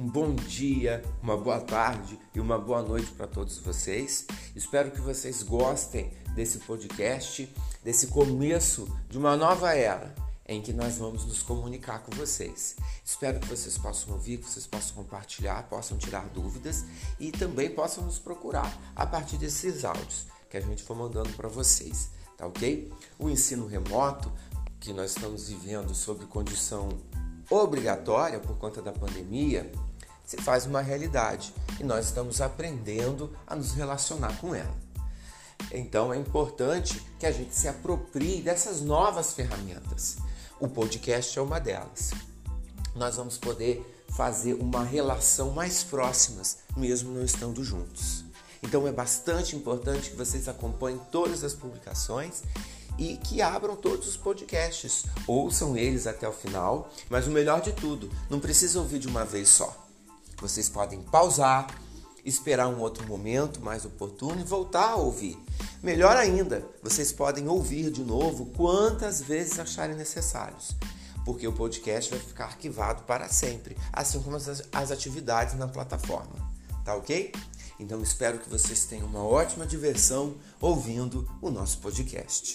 um bom dia, uma boa tarde e uma boa noite para todos vocês. Espero que vocês gostem desse podcast, desse começo de uma nova era em que nós vamos nos comunicar com vocês. Espero que vocês possam ouvir, que vocês possam compartilhar, possam tirar dúvidas e também possam nos procurar a partir desses áudios que a gente for mandando para vocês, tá ok? O ensino remoto que nós estamos vivendo sob condição obrigatória por conta da pandemia se faz uma realidade e nós estamos aprendendo a nos relacionar com ela. Então é importante que a gente se aproprie dessas novas ferramentas. O podcast é uma delas. Nós vamos poder fazer uma relação mais próximas, mesmo não estando juntos. Então é bastante importante que vocês acompanhem todas as publicações e que abram todos os podcasts. Ouçam eles até o final, mas o melhor de tudo, não precisa ouvir de uma vez só. Vocês podem pausar, esperar um outro momento mais oportuno e voltar a ouvir. Melhor ainda, vocês podem ouvir de novo quantas vezes acharem necessários, porque o podcast vai ficar arquivado para sempre, assim como as, atividades na plataforma. Tá ok? Então espero que vocês tenham uma ótima diversão ouvindo o nosso podcast.